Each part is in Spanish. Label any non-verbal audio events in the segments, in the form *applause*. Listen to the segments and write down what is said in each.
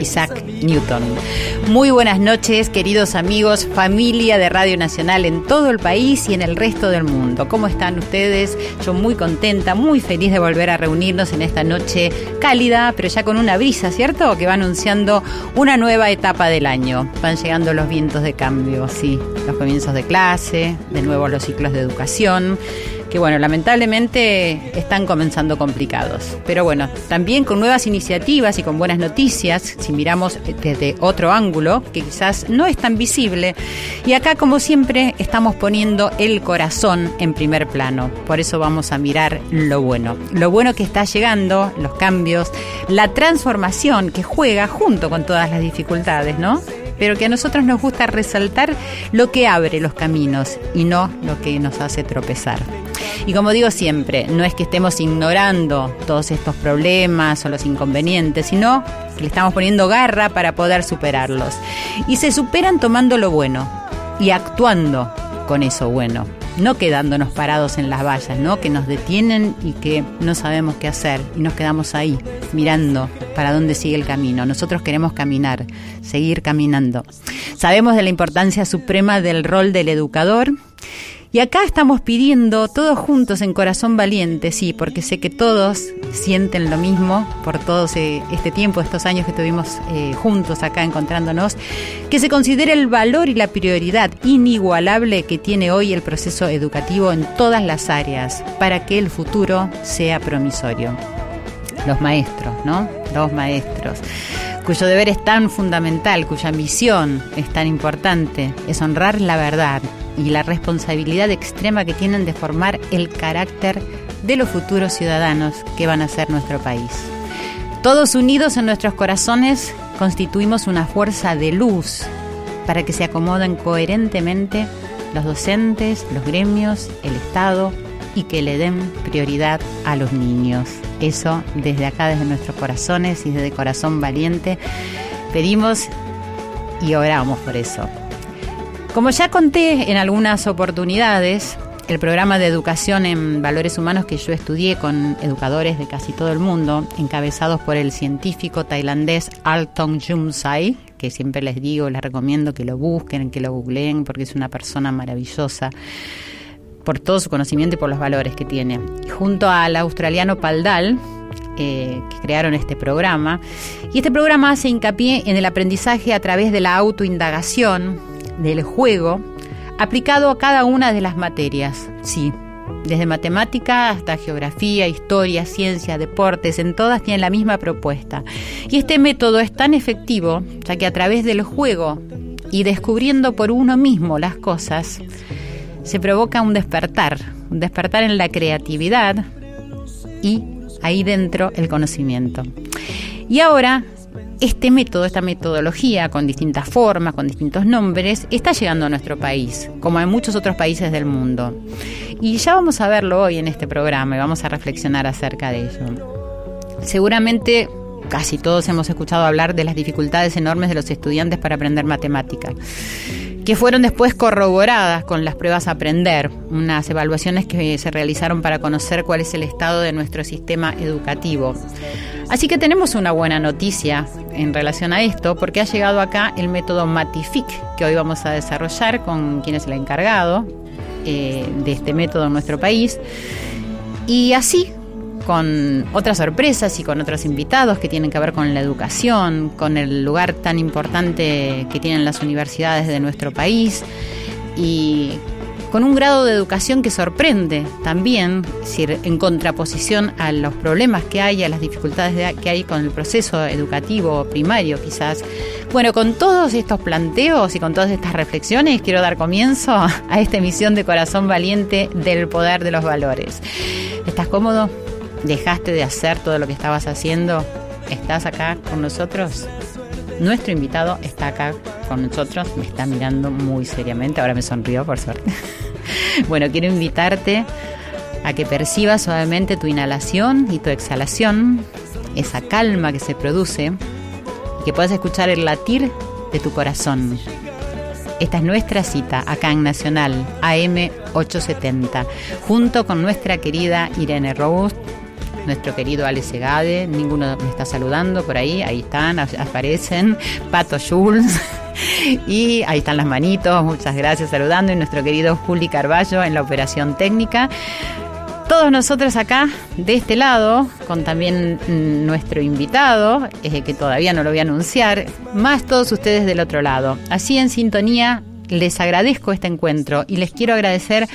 Isaac Newton. Muy buenas noches, queridos amigos, familia de Radio Nacional en todo el país y en el resto del mundo. ¿Cómo están ustedes? Yo muy contenta, muy feliz de volver a reunirnos en esta noche cálida, pero ya con una brisa, ¿cierto? Que va anunciando una nueva etapa del año. Van llegando los vientos de cambio, sí, los comienzos de clase, de nuevo los ciclos de educación que bueno, lamentablemente están comenzando complicados. Pero bueno, también con nuevas iniciativas y con buenas noticias, si miramos desde otro ángulo, que quizás no es tan visible. Y acá, como siempre, estamos poniendo el corazón en primer plano. Por eso vamos a mirar lo bueno. Lo bueno que está llegando, los cambios, la transformación que juega junto con todas las dificultades, ¿no? pero que a nosotros nos gusta resaltar lo que abre los caminos y no lo que nos hace tropezar. Y como digo siempre, no es que estemos ignorando todos estos problemas o los inconvenientes, sino que le estamos poniendo garra para poder superarlos. Y se superan tomando lo bueno y actuando con eso bueno no quedándonos parados en las vallas, ¿no? Que nos detienen y que no sabemos qué hacer y nos quedamos ahí mirando para dónde sigue el camino. Nosotros queremos caminar, seguir caminando. Sabemos de la importancia suprema del rol del educador y acá estamos pidiendo todos juntos en Corazón Valiente, sí, porque sé que todos sienten lo mismo por todo este tiempo, estos años que estuvimos eh, juntos acá encontrándonos, que se considere el valor y la prioridad inigualable que tiene hoy el proceso educativo en todas las áreas para que el futuro sea promisorio. Los maestros, ¿no? Los maestros cuyo deber es tan fundamental, cuya misión es tan importante, es honrar la verdad, y la responsabilidad extrema que tienen de formar el carácter de los futuros ciudadanos que van a ser nuestro país. Todos unidos en nuestros corazones constituimos una fuerza de luz para que se acomoden coherentemente los docentes, los gremios, el Estado y que le den prioridad a los niños. Eso desde acá, desde nuestros corazones y desde Corazón Valiente, pedimos y oramos por eso. Como ya conté en algunas oportunidades, el programa de educación en valores humanos que yo estudié con educadores de casi todo el mundo, encabezados por el científico tailandés Alton Jumsai, que siempre les digo, les recomiendo que lo busquen, que lo googleen, porque es una persona maravillosa por todo su conocimiento y por los valores que tiene. junto al australiano Paldal, eh, que crearon este programa. Y este programa hace hincapié en el aprendizaje a través de la autoindagación, del juego aplicado a cada una de las materias, sí. Desde matemática hasta geografía, historia, ciencia, deportes, en todas tienen la misma propuesta. Y este método es tan efectivo, ya que a través del juego y descubriendo por uno mismo las cosas, se provoca un despertar, un despertar en la creatividad y ahí dentro el conocimiento. Y ahora este método, esta metodología, con distintas formas, con distintos nombres, está llegando a nuestro país, como en muchos otros países del mundo. Y ya vamos a verlo hoy en este programa y vamos a reflexionar acerca de ello. Seguramente casi todos hemos escuchado hablar de las dificultades enormes de los estudiantes para aprender matemática que fueron después corroboradas con las pruebas aprender, unas evaluaciones que se realizaron para conocer cuál es el estado de nuestro sistema educativo. Así que tenemos una buena noticia en relación a esto, porque ha llegado acá el método Matific, que hoy vamos a desarrollar con quien es el encargado eh, de este método en nuestro país. Y así con otras sorpresas y con otros invitados que tienen que ver con la educación, con el lugar tan importante que tienen las universidades de nuestro país y con un grado de educación que sorprende también, en contraposición a los problemas que hay, a las dificultades que hay con el proceso educativo primario quizás. Bueno, con todos estos planteos y con todas estas reflexiones quiero dar comienzo a esta emisión de Corazón Valiente del Poder de los Valores. ¿Estás cómodo? Dejaste de hacer todo lo que estabas haciendo, estás acá con nosotros. nuestro invitado está acá con nosotros, me está mirando muy seriamente, ahora me sonrió por suerte. *laughs* bueno, quiero invitarte a que percibas suavemente tu inhalación y tu exhalación, esa calma que se produce, y que puedas escuchar el latir de tu corazón. Esta es nuestra cita acá en Nacional AM 870, junto con nuestra querida Irene Robust, nuestro querido Ale Segade, ninguno me está saludando por ahí, ahí están, aparecen, Pato Jules. *laughs* Y ahí están las manitos, muchas gracias saludando. Y nuestro querido Juli Carballo en la operación técnica todos nosotros acá de este lado, con también mm, nuestro invitado, eh, que todavía no lo voy a anunciar, más todos ustedes del otro lado. Así en sintonía, les agradezco este encuentro y les quiero agradecer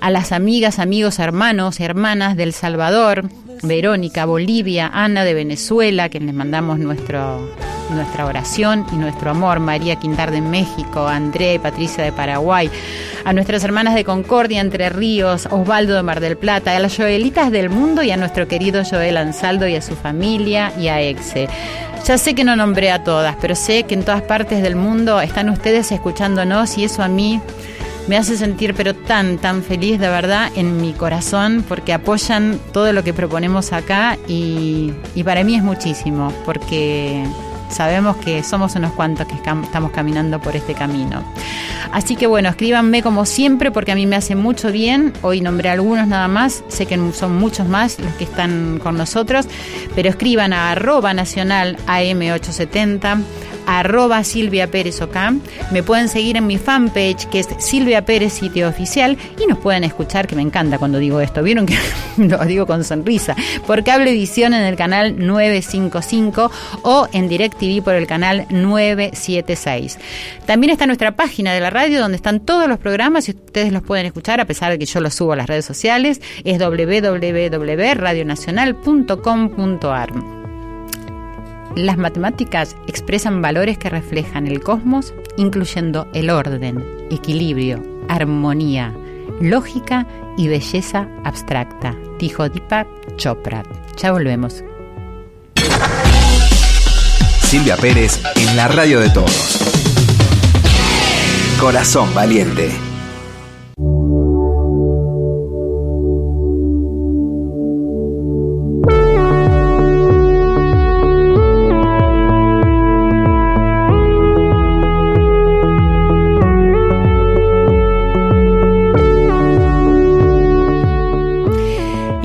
a las amigas, amigos, hermanos, hermanas del Salvador, Verónica, Bolivia, Ana de Venezuela, que les mandamos nuestra oración y nuestro amor, María Quintar de México, André, Patricia de Paraguay, a nuestras hermanas de Concordia, Entre Ríos, Osvaldo de Mar del Plata, a las Joelitas del mundo y a nuestro querido Joel Ansaldo y a su familia y a Exe. Ya sé que no nombré a todas, pero sé que en todas partes del mundo están ustedes escuchándonos y eso a mí me hace sentir pero tan, tan feliz de verdad en mi corazón porque apoyan todo lo que proponemos acá y, para mí es muchísimo porque sabemos que somos unos cuantos que estamos caminando por este camino. Así que bueno, escríbanme como siempre porque a mí me hace mucho bien. Hoy nombré algunos nada más, sé que son muchos más los que están con nosotros, pero escriban a arroba nacional AM870 arroba Silvia Pérez Ocam. Me pueden seguir en mi fanpage que es Silvia Pérez Sitio Oficial y nos pueden escuchar, que me encanta cuando digo esto, vieron que *laughs* lo digo con sonrisa, por Cablevisión en el canal 955 o en DirecTV por el canal 976. También está nuestra página de la radio donde están todos los programas y ustedes los pueden escuchar a pesar de que yo los subo a las redes sociales, es www.radionacional.com.ar. Las matemáticas expresan valores que reflejan el cosmos, incluyendo el orden, equilibrio, armonía, lógica y belleza abstracta, dijo Deepak Chopra. Ya volvemos. Silvia Pérez en la radio de todos. Corazón valiente.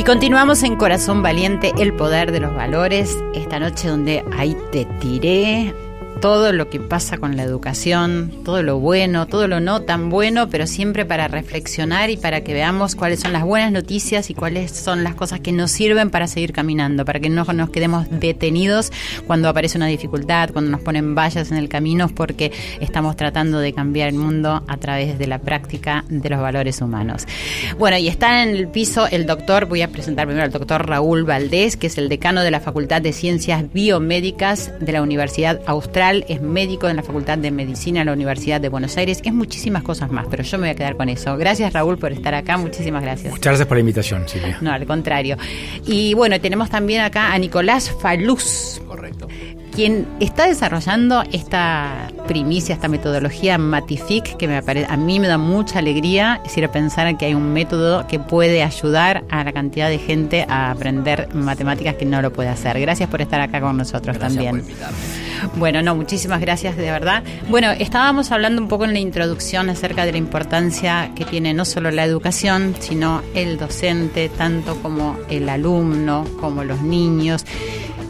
Continuamos en Corazón Valiente, el poder de los valores. Esta noche donde ahí te tiré todo lo que pasa con la educación, todo lo bueno, todo lo no tan bueno, pero siempre para reflexionar y para que veamos cuáles son las buenas noticias y cuáles son las cosas que nos sirven para seguir caminando, para que no nos quedemos detenidos cuando aparece una dificultad, cuando nos ponen vallas en el camino, porque estamos tratando de cambiar el mundo a través de la práctica de los valores humanos. Bueno, y está en el piso el doctor, voy a presentar primero al doctor Raúl Valdés, que es el decano de la Facultad de Ciencias Biomédicas de la Universidad Austral es médico en la Facultad de Medicina de la Universidad de Buenos Aires, es muchísimas cosas más, pero yo me voy a quedar con eso. Gracias Raúl por estar acá, muchísimas gracias. Muchas gracias por la invitación, Silvia. No, al contrario. Y bueno, tenemos también acá a Nicolás Faluz. Correcto quien está desarrollando esta primicia, esta metodología Matific, que me a mí me da mucha alegría, es decir, pensar que hay un método que puede ayudar a la cantidad de gente a aprender matemáticas que no lo puede hacer. Gracias por estar acá con nosotros también. bueno, no, muchísimas gracias de verdad. Bueno, estábamos hablando un poco en la introducción acerca de la importancia que tiene no solo la educación, sino el docente, tanto como el alumno, como los niños.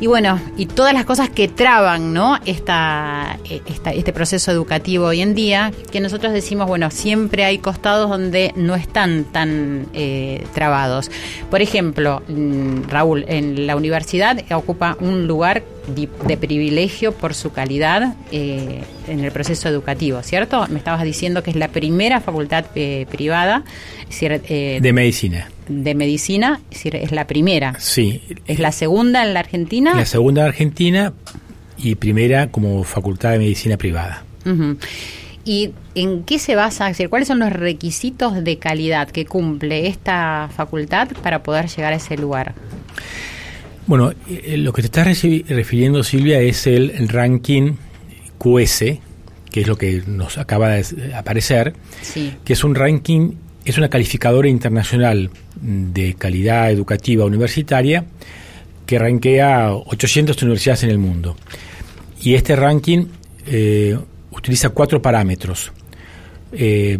Y bueno, y todas las cosas que traban, ¿no? Esta, este proceso educativo hoy en día, que nosotros decimos, bueno, siempre hay costados donde no están tan eh, trabados. Por ejemplo, mm, Raúl, en la universidad ocupa un lugar de, privilegio por su calidad eh, en el proceso educativo, ¿cierto? Me estabas diciendo que es la primera facultad eh, privada de medicina de medicina, es decir, es la primera. Sí. ¿Es la segunda en la Argentina? La segunda en Argentina y primera como facultad de medicina privada. ¿Y en qué se basa? Es decir, ¿cuáles son los requisitos de calidad que cumple esta facultad para poder llegar a ese lugar? Bueno, eh, lo que te estás refiriendo, Silvia, es el ranking QS, que es lo que nos acaba de aparecer, que es un ranking, es una calificadora internacional de calidad educativa universitaria que rankea 800 universidades en el mundo. Y este ranking eh, utiliza cuatro parámetros. Eh,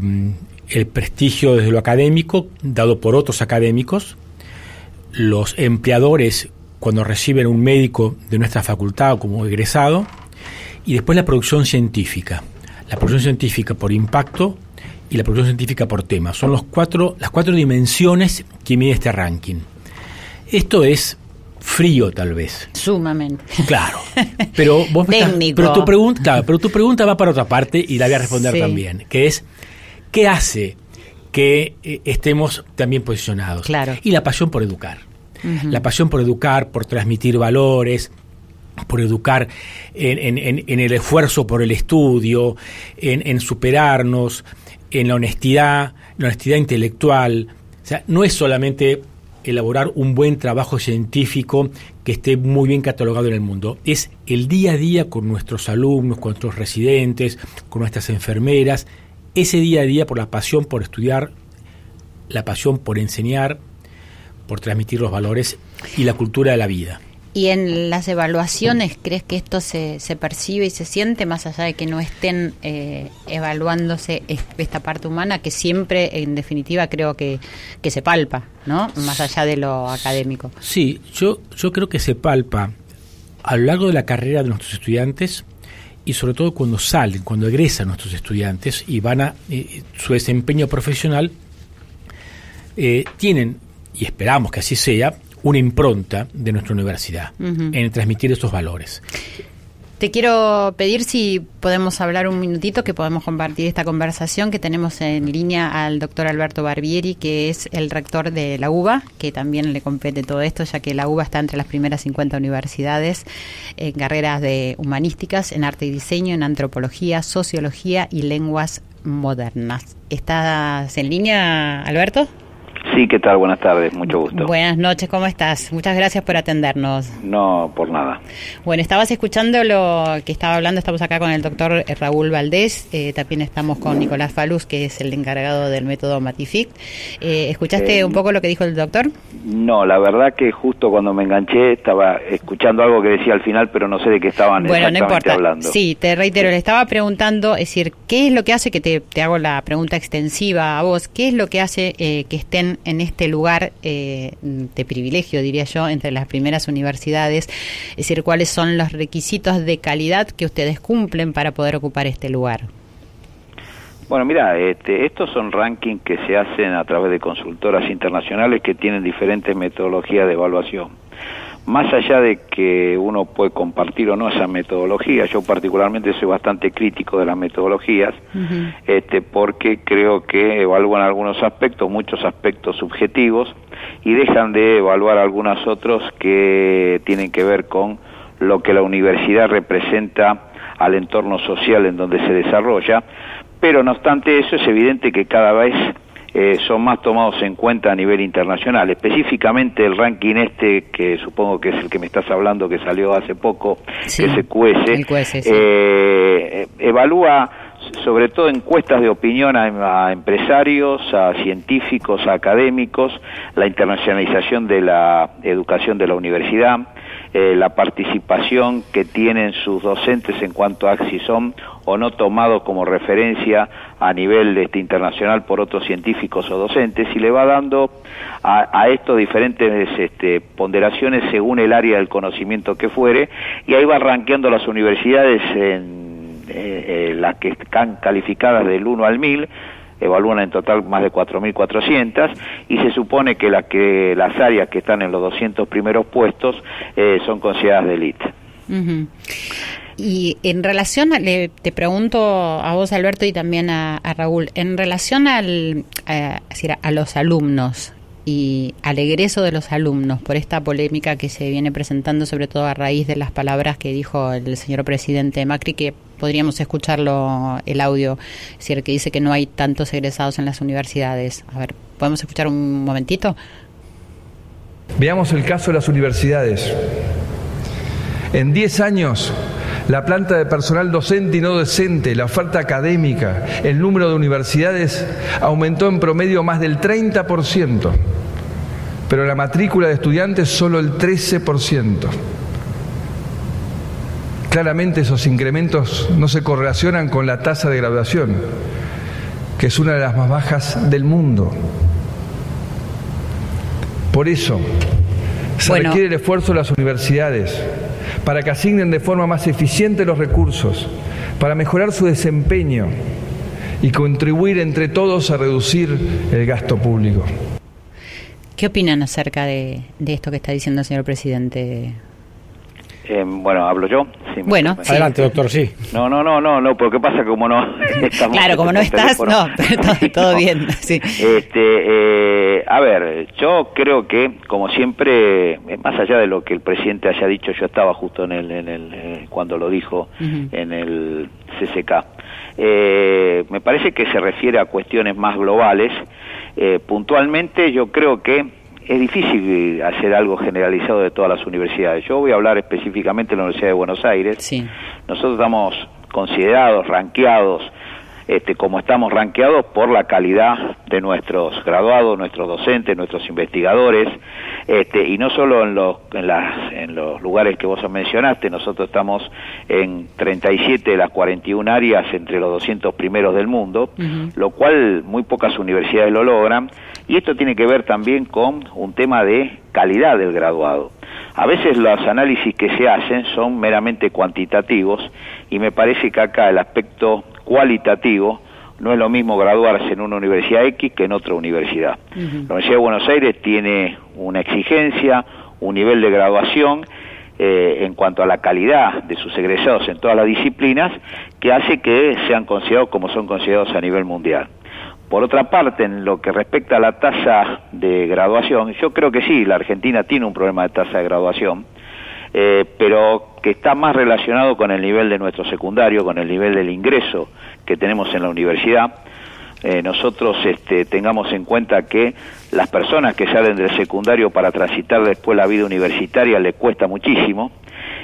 el prestigio desde lo académico, dado por otros académicos, los empleadores cuando reciben un médico de nuestra facultad como egresado, y después la producción científica. La producción científica por impacto y la producción científica por tema. Son los cuatro, las cuatro dimensiones que mide este ranking. Esto es frío tal vez. Sumamente. Claro. Pero vos *laughs* pero tu pregunta, pero tu pregunta va para otra parte y la voy a responder también, que es ¿qué hace que eh, estemos también posicionados? Claro. Y la pasión por educar. La pasión por educar, por transmitir valores, por educar en, el esfuerzo por el estudio, en, superarnos, en la honestidad, la honestidad intelectual. O sea, no es solamente elaborar un buen trabajo científico que esté muy bien catalogado en el mundo. Es el día a día con nuestros alumnos, con nuestros residentes, con nuestras enfermeras, ese día a día por la pasión por estudiar, la pasión por enseñar, por transmitir los valores y la cultura de la vida. ¿Y en las evaluaciones crees que esto se, se percibe y se siente más allá de que no estén eh, evaluándose esta parte humana que siempre, en definitiva, creo que, que se palpa, ¿no? Más allá de lo académico. Sí, yo, yo creo que se palpa a lo largo de la carrera de nuestros estudiantes y sobre todo cuando salen, cuando egresan nuestros estudiantes y van a eh, su desempeño profesional, eh, tienen, y esperamos que así sea, una impronta de nuestra universidad en transmitir estos valores. Te quiero pedir si podemos hablar un minutito, que podemos compartir esta conversación que tenemos en línea al doctor Alberto Barbieri, que es el rector de la UBA, que también le compete todo esto, ya que la UBA está entre las primeras 50 universidades en carreras de humanísticas, en arte y diseño, en antropología, sociología y lenguas modernas. ¿Estás en línea, Alberto? Sí, ¿qué tal? Buenas tardes, mucho gusto. Buenas noches, ¿cómo estás? Muchas gracias por atendernos. No, por nada. Bueno, estabas escuchando lo que estaba hablando, estamos acá con el doctor Raúl Valdés, eh, también estamos con Nicolás Faluz, que es el encargado del método Matific. Eh, ¿Escuchaste eh, un poco lo que dijo el doctor? No, la verdad que justo cuando me enganché estaba escuchando algo que decía al final, pero no sé de qué estaban bueno, no importa. hablando. Sí, te reitero, le estaba preguntando, es decir, ¿qué es lo que hace, que te, te hago la pregunta extensiva a vos, qué es lo que hace que estén en este lugar eh, de privilegio, diría yo, entre las primeras universidades, es decir, cuáles son los requisitos de calidad que ustedes cumplen para poder ocupar este lugar. Bueno, mira, este, estos son rankings que se hacen a través de consultoras internacionales que tienen diferentes metodologías de evaluación más allá de que uno puede compartir o no esa metodología, yo particularmente soy bastante crítico de las metodologías, este, porque creo que evalúan algunos aspectos, muchos aspectos subjetivos, y dejan de evaluar algunos otros que tienen que ver con lo que la universidad representa al entorno social en donde se desarrolla, pero no obstante eso es evidente que cada vez eh, son más tomados en cuenta a nivel internacional. Específicamente el ranking este, que supongo que es el que me estás hablando, que salió hace poco, sí, el QS, eh, evalúa sobre todo encuestas de opinión a, empresarios, a científicos, a académicos, la internacionalización de la educación de la universidad, eh, la participación que tienen sus docentes en cuanto a si son o no tomados como referencia a nivel este, internacional por otros científicos o docentes y le va dando a, a esto diferentes este, ponderaciones según el área del conocimiento que fuere y ahí va rankeando las universidades en eh, eh, las que están calificadas del 1 al 1000 evalúan en total más de 4.400 y se supone que, la, que las áreas que están en los 200 primeros puestos eh, son consideradas de élite. Y en relación, le, te pregunto a vos, Alberto, y también a, Raúl, en relación al, a, a los alumnos, y al egreso de los alumnos por esta polémica que se viene presentando sobre todo a raíz de las palabras que dijo el señor presidente Macri que podríamos escucharlo el audio, es decir, que dice que no hay tantos egresados en las universidades. A ver, ¿podemos escuchar un momentito? Veamos el caso de las universidades. En 10 años, la planta de personal docente y no docente, la oferta académica, el número de universidades aumentó en promedio más del 30%, pero la matrícula de estudiantes solo el 13%. Claramente esos incrementos no se correlacionan con la tasa de graduación, que es una de las más bajas del mundo. Por eso, se requiere el esfuerzo de las universidades para que asignen de forma más eficiente los recursos, para mejorar su desempeño y contribuir entre todos a reducir el gasto público. ¿Qué opinan acerca de, esto que está diciendo el señor presidente? Eh, bueno, hablo yo. bueno, adelante, doctor, sí. No, no, no, no, no, porque pasa como no *laughs* *laughs* estamos Claro, como no estás, no, todo, *laughs* bien. Sí. Este, eh, a ver, yo creo que, como siempre, eh, más allá de lo que el presidente haya dicho, yo estaba justo en el, en el cuando lo dijo en el CCK. me parece que se refiere a cuestiones más globales. puntualmente, yo creo que es difícil hacer algo generalizado de todas las universidades. Yo voy a hablar específicamente de la Universidad de Buenos Aires. Sí. Nosotros estamos considerados, ranqueados, este, como estamos ranqueados por la calidad de nuestros graduados, nuestros docentes, nuestros investigadores, este, y no solo en los, en, las, en los lugares que vos mencionaste, nosotros estamos en 37 de las 41 áreas entre los 200 primeros del mundo, lo cual muy pocas universidades lo logran, y esto tiene que ver también con un tema de calidad del graduado. A veces los análisis que se hacen son meramente cuantitativos y me parece que acá el aspecto cualitativo no es lo mismo graduarse en una universidad X que en otra universidad. La Universidad de Buenos Aires tiene una exigencia, un nivel de graduación eh, en cuanto a la calidad de sus egresados en todas las disciplinas que hace que sean considerados como son considerados a nivel mundial. Por otra parte, en lo que respecta a la tasa de graduación, yo creo que sí, la Argentina tiene un problema de tasa de graduación, eh, pero que está más relacionado con el nivel de nuestro secundario, con el nivel del ingreso que tenemos en la universidad. Eh, nosotros este, tengamos en cuenta que las personas que salen del secundario para transitar después la vida universitaria le cuesta muchísimo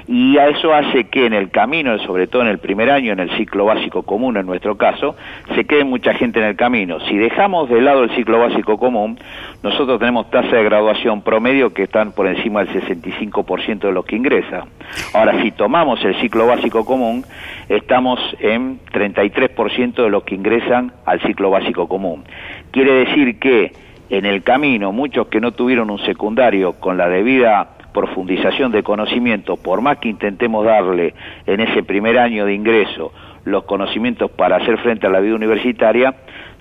y a eso hace que en el camino, sobre todo en el primer año, en el ciclo básico común en nuestro caso, se quede mucha gente en el camino. Si dejamos de lado el ciclo básico común, nosotros tenemos tasas de graduación promedio que están por encima del 65% de los que ingresan. Ahora, si tomamos el ciclo básico común, estamos en 33% de los que ingresan al ciclo básico común. Quiere decir que en el camino, muchos que no tuvieron un secundario con la debida profundización de conocimiento, por más que intentemos darle en ese primer año de ingreso los conocimientos para hacer frente a la vida universitaria,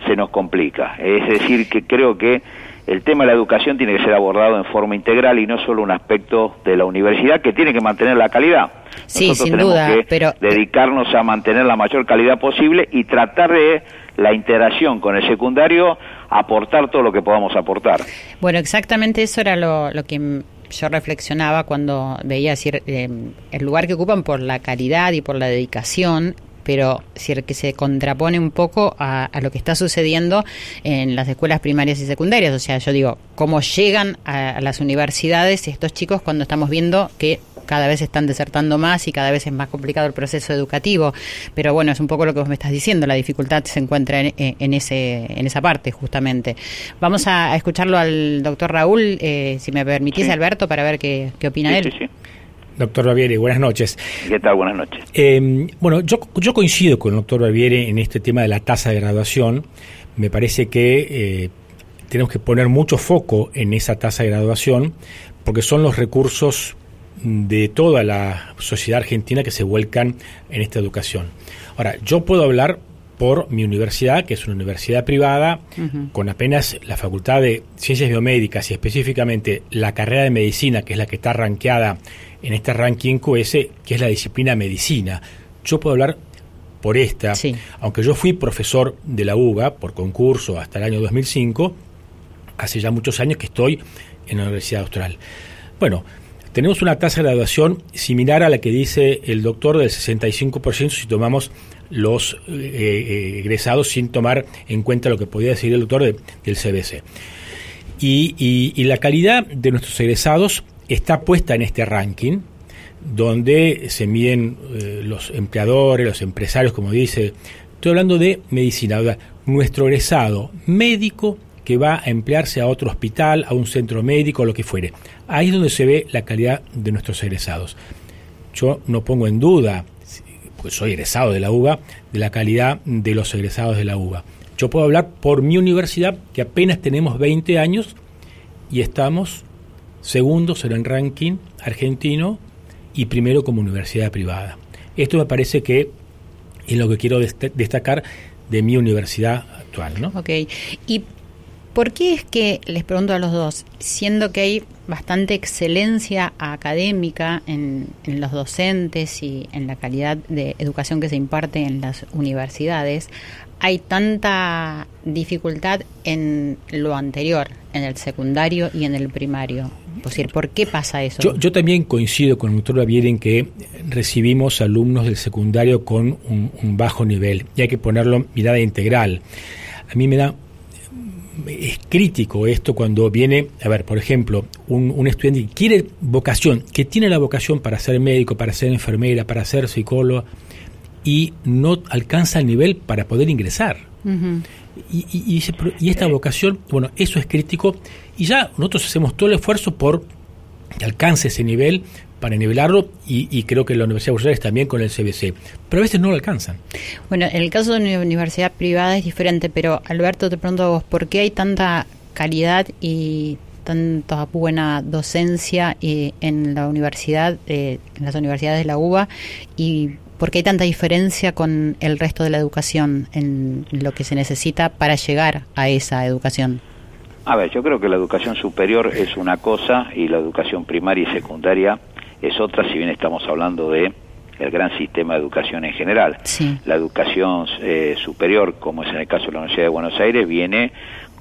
se nos complica. Es decir, que creo que el tema de la educación tiene que ser abordado en forma integral y no solo un aspecto de la universidad que tiene que mantener la calidad. Sí, Nosotros sin duda, que pero dedicarnos a mantener la mayor calidad posible y tratar de la interacción con el secundario aportar todo lo que podamos aportar. Bueno, exactamente eso era lo, lo que yo reflexionaba cuando veía eh, el lugar que ocupan por la calidad y por la dedicación pero que se contrapone un poco a, lo que está sucediendo en las escuelas primarias y secundarias. O sea, yo digo, cómo llegan a, las universidades estos chicos cuando estamos viendo que cada vez están desertando más y cada vez es más complicado el proceso educativo. Pero bueno, es un poco lo que vos me estás diciendo, la dificultad se encuentra en, ese, en esa parte justamente. Vamos a, escucharlo al doctor Raúl, eh, si me permitís, Alberto, para ver qué, qué opina él. Sí, Doctor Baviere, buenas noches. ¿Qué tal? Buenas noches. Eh, bueno, yo, yo coincido con el doctor Baviere en este tema de la tasa de graduación. Me parece que eh, tenemos que poner mucho foco en esa tasa de graduación porque son los recursos de toda la sociedad argentina que se vuelcan en esta educación. Ahora, yo puedo hablar por mi universidad, que es una universidad privada, con apenas la Facultad de Ciencias Biomédicas y específicamente la carrera de medicina, que es la que está rankeada en este ranking QS, que es la disciplina medicina. Yo puedo hablar por esta, aunque yo fui profesor de la UBA por concurso hasta el año 2005, hace ya muchos años que estoy en la Universidad Austral. Bueno, tenemos una tasa de graduación similar a la que dice el doctor del 65% si tomamos los eh, eh, egresados sin tomar en cuenta lo que podía decir el doctor del CBC. y, la calidad de nuestros egresados está puesta en este ranking donde se miden eh, los empleadores, los empresarios, como dice. Estoy hablando de medicina, nuestro egresado médico que va a emplearse a otro hospital, a un centro médico, lo que fuere. Ahí es donde se ve la calidad de nuestros egresados. Yo no pongo en duda, pues soy egresado de la UBA, de la calidad de los egresados de la UBA. Yo puedo hablar por mi universidad, que apenas tenemos 20 años y estamos segundos en el ranking argentino y primero como universidad privada. Esto me parece que es lo que quiero destacar de mi universidad actual. ¿no? Ok. ¿Y por qué es que, les pregunto a los dos, siendo que hay bastante excelencia académica en, los docentes y en la calidad de educación que se imparte en las universidades, hay tanta dificultad en lo anterior, en el secundario y en el primario? Decir, ¿por qué pasa eso? Yo, también coincido con el doctor Bavier en que recibimos alumnos del secundario con un, bajo nivel y hay que ponerlo mirada integral. A mí me da es crítico esto cuando viene, a ver, por ejemplo, un, un, estudiante que quiere vocación, que tiene la vocación para ser médico, para ser enfermera, para ser psicólogo, y no alcanza el nivel para poder ingresar. y, y, esta vocación, bueno, eso es crítico y ya nosotros hacemos todo el esfuerzo por que alcance ese nivel para nivelarlo y, creo que la Universidad de Buenos también con el CBC, pero a veces no lo alcanzan. Bueno, en el caso de una universidad privada es diferente, pero Alberto, te pregunto a vos, ¿por qué hay tanta calidad y tanta buena docencia eh, en la universidad, eh, en las universidades de la UBA y ¿Por qué hay tanta diferencia con el resto de la educación en lo que se necesita para llegar a esa educación? A ver, yo creo que la educación superior es una cosa y la educación primaria y secundaria es otra, si bien estamos hablando de el gran sistema de educación en general. La educación eh, superior, como es en el caso de la Universidad de Buenos Aires, viene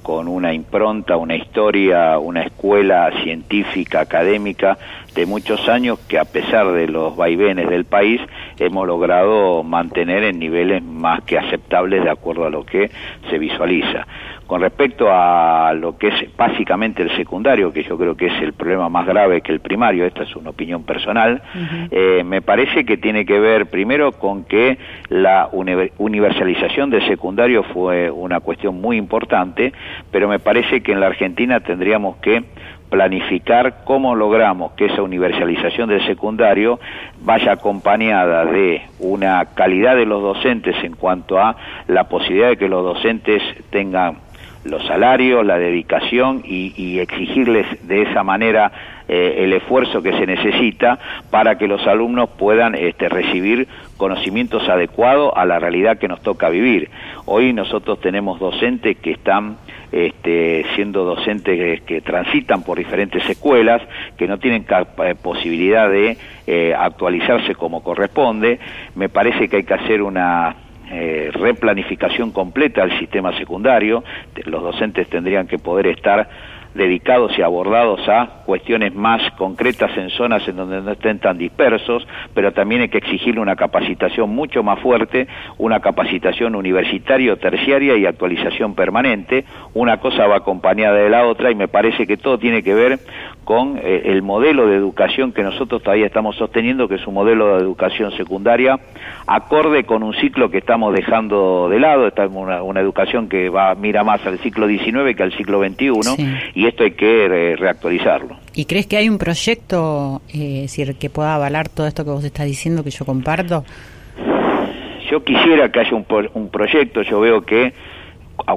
con una impronta, una historia, una escuela científica, académica de muchos años que a pesar de los vaivenes del país hemos logrado mantener en niveles más que aceptables de acuerdo a lo que se visualiza. Con respecto a lo que es básicamente el secundario, que yo creo que es el problema más grave que el primario, esta es una opinión personal, eh, me parece que tiene que ver primero con que la universalización del secundario fue una cuestión muy importante, pero me parece que en la Argentina tendríamos que planificar cómo logramos que esa universalización del secundario vaya acompañada de una calidad de los docentes en cuanto a la posibilidad de que los docentes tengan los salarios, la dedicación y, exigirles de esa manera eh, el esfuerzo que se necesita para que los alumnos puedan este, recibir conocimientos adecuados a la realidad que nos toca vivir. Hoy nosotros tenemos docentes que están este, siendo docentes que, transitan por diferentes escuelas, que no tienen eh, posibilidad de eh, actualizarse como corresponde. Me parece que hay que hacer una eh, replanificación completa del sistema secundario. Los docentes tendrían que poder estar dedicados y abordados a cuestiones más concretas en zonas en donde no estén tan dispersos, pero también hay que exigirle una capacitación mucho más fuerte, una capacitación universitaria, terciaria y actualización permanente. Una cosa va acompañada de la otra y me parece que todo tiene que ver con eh, el modelo de educación que nosotros todavía estamos sosteniendo, que es un modelo de educación secundaria acorde con un ciclo que estamos dejando de lado, esta una, una educación que va mira más al siglo XIX que al siglo XXI y esto hay que reactualizarlo. ¿Y crees que hay un proyecto eh, que pueda avalar todo esto que vos estás diciendo que yo comparto? Yo quisiera que haya un, un proyecto, yo veo que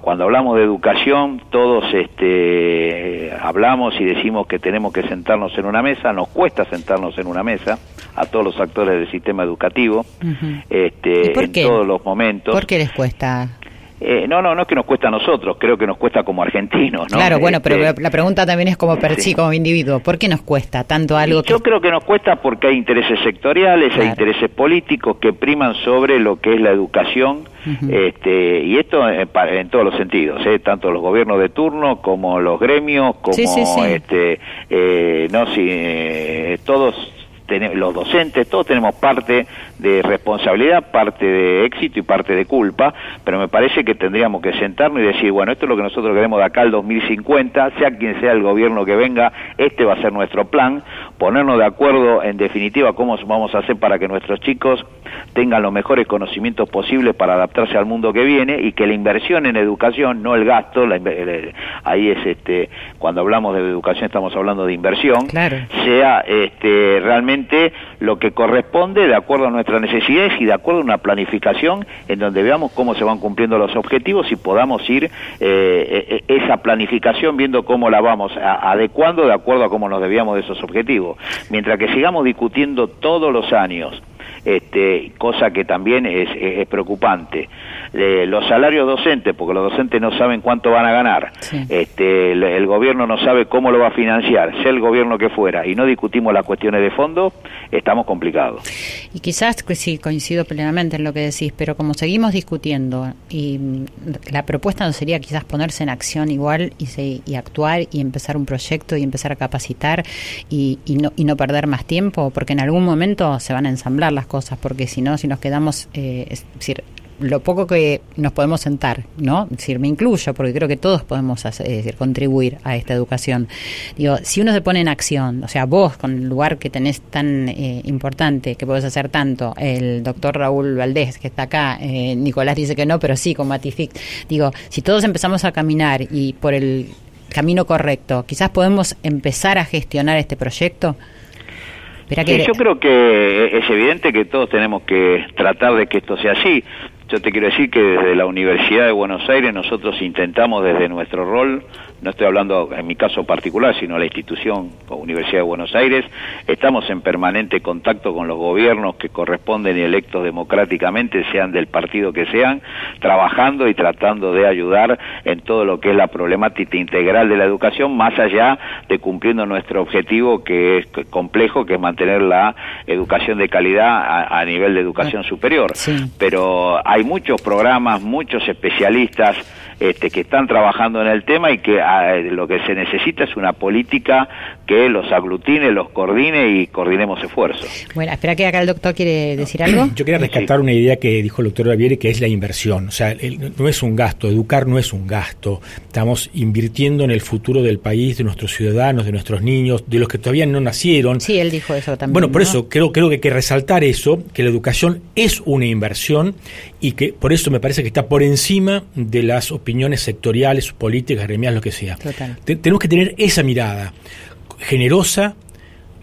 cuando hablamos de educación, todos este, hablamos y decimos que tenemos que sentarnos en una mesa, nos cuesta sentarnos en una mesa a todos los actores del sistema educativo, este, en todos los momentos. ¿Por qué les cuesta? Eh, no, no, no es que nos cuesta a nosotros, creo que nos cuesta como argentinos. ¿no? Claro, bueno, pero este, la pregunta también es como per sí, como individuo. ¿Por qué nos cuesta tanto algo? Yo creo que nos cuesta porque hay intereses sectoriales, hay intereses políticos que priman sobre lo que es la educación, este, y esto en, todos los sentidos, ¿eh? tanto los gobiernos de turno como los gremios, como este, eh, no, si, todos los docentes, todos tenemos parte de responsabilidad, parte de éxito y parte de culpa, pero me parece que tendríamos que sentarnos y decir, bueno, esto es lo que nosotros queremos de acá al 2050, sea quien sea el gobierno que venga, este va a ser nuestro plan, ponernos de acuerdo en definitiva cómo vamos a hacer para que nuestros chicos tengan los mejores conocimientos posibles para adaptarse al mundo que viene y que la inversión en educación, no el gasto, ahí es este cuando hablamos de educación estamos hablando de inversión, sea este realmente lo que corresponde de acuerdo a nuestras necesidades y de acuerdo a una planificación en donde veamos cómo se van cumpliendo los objetivos y podamos ir eh, eh, esa planificación viendo cómo la vamos adecuando de acuerdo a cómo nos debíamos de esos objetivos. Mientras que sigamos discutiendo todos los años este, cosa que también es, preocupante. los salarios docentes, porque los docentes no saben cuánto van a ganar, este, el, gobierno no sabe cómo lo va a financiar, sea el gobierno que fuera, y no discutimos las cuestiones de fondo, estamos complicados. Y quizás, pues sí, coincido plenamente en lo que decís, pero como seguimos discutiendo, y la propuesta no sería quizás ponerse en acción igual y, y actuar y empezar un proyecto y empezar a capacitar y, y, no, y no perder más tiempo, porque en algún momento se van a ensamblar las cosas porque si no, si nos quedamos, eh, es decir, lo poco que nos podemos sentar, ¿no? Es decir, me incluyo, porque creo que todos podemos decir, contribuir a esta educación. Digo, si uno se pone en acción, o sea, vos con el lugar que tenés tan eh, importante, que podés hacer tanto, el doctor Raúl Valdés, que está acá, eh, Nicolás dice que no, pero sí, con Matific, digo, si todos empezamos a caminar y por el camino correcto, quizás podemos empezar a gestionar este proyecto yo creo que es evidente que todos tenemos que tratar de que esto sea así. Yo te quiero decir que desde la Universidad de Buenos Aires nosotros intentamos desde nuestro rol no estoy hablando en mi caso particular, sino la institución Universidad de Buenos Aires, estamos en permanente contacto con los gobiernos que corresponden y electos democráticamente, sean del partido que sean, trabajando y tratando de ayudar en todo lo que es la problemática integral de la educación, más allá de cumpliendo nuestro objetivo que es complejo, que es mantener la educación de calidad a, nivel de educación superior. Pero hay muchos programas, muchos especialistas, este, que están trabajando en el tema y que ah, lo que se necesita es una política que los aglutine, los coordine y coordinemos esfuerzos. Bueno, espera que acá el doctor quiere decir algo. Yo quería rescatar una idea que dijo el doctor Bavieri, que es la inversión. O sea, no es un gasto, educar no es un gasto. Estamos invirtiendo en el futuro del país, de nuestros ciudadanos, de nuestros niños, de los que todavía no nacieron. Sí, él dijo eso también. Bueno, por eso creo, creo que hay que resaltar eso, que la educación es una inversión y que por eso me parece que está por encima de las opiniones sectoriales, políticas, gremiales, lo que sea. tenemos que tener esa mirada generosa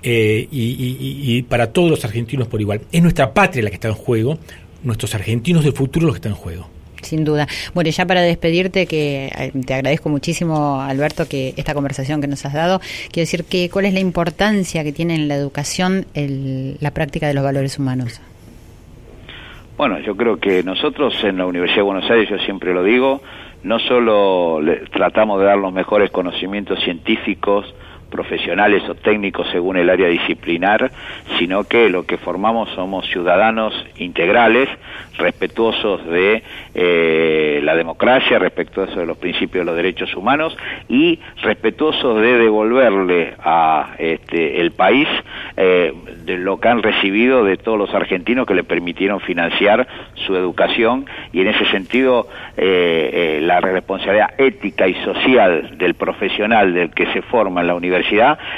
eh, y, para todos los argentinos por igual. Es nuestra patria la que está en juego, nuestros argentinos del futuro los que están en juego. Sin duda. Bueno, ya para despedirte, que eh, te agradezco muchísimo, Alberto, que esta conversación que nos has dado, quiero decir que cuál es la importancia que tiene en la educación la práctica de los valores humanos. Bueno, yo creo que nosotros en la Universidad de Buenos Aires, yo siempre lo digo, no solo tratamos de dar los mejores conocimientos científicos, profesionales o técnicos según el área disciplinar, sino que lo que formamos somos ciudadanos integrales, respetuosos de eh, la democracia, respetuosos de los principios de los derechos humanos y respetuosos de devolverle a este, el país eh, de lo que han recibido de todos los argentinos que le permitieron financiar su educación y en ese sentido eh, la responsabilidad ética y social del profesional del que se forma en la universidad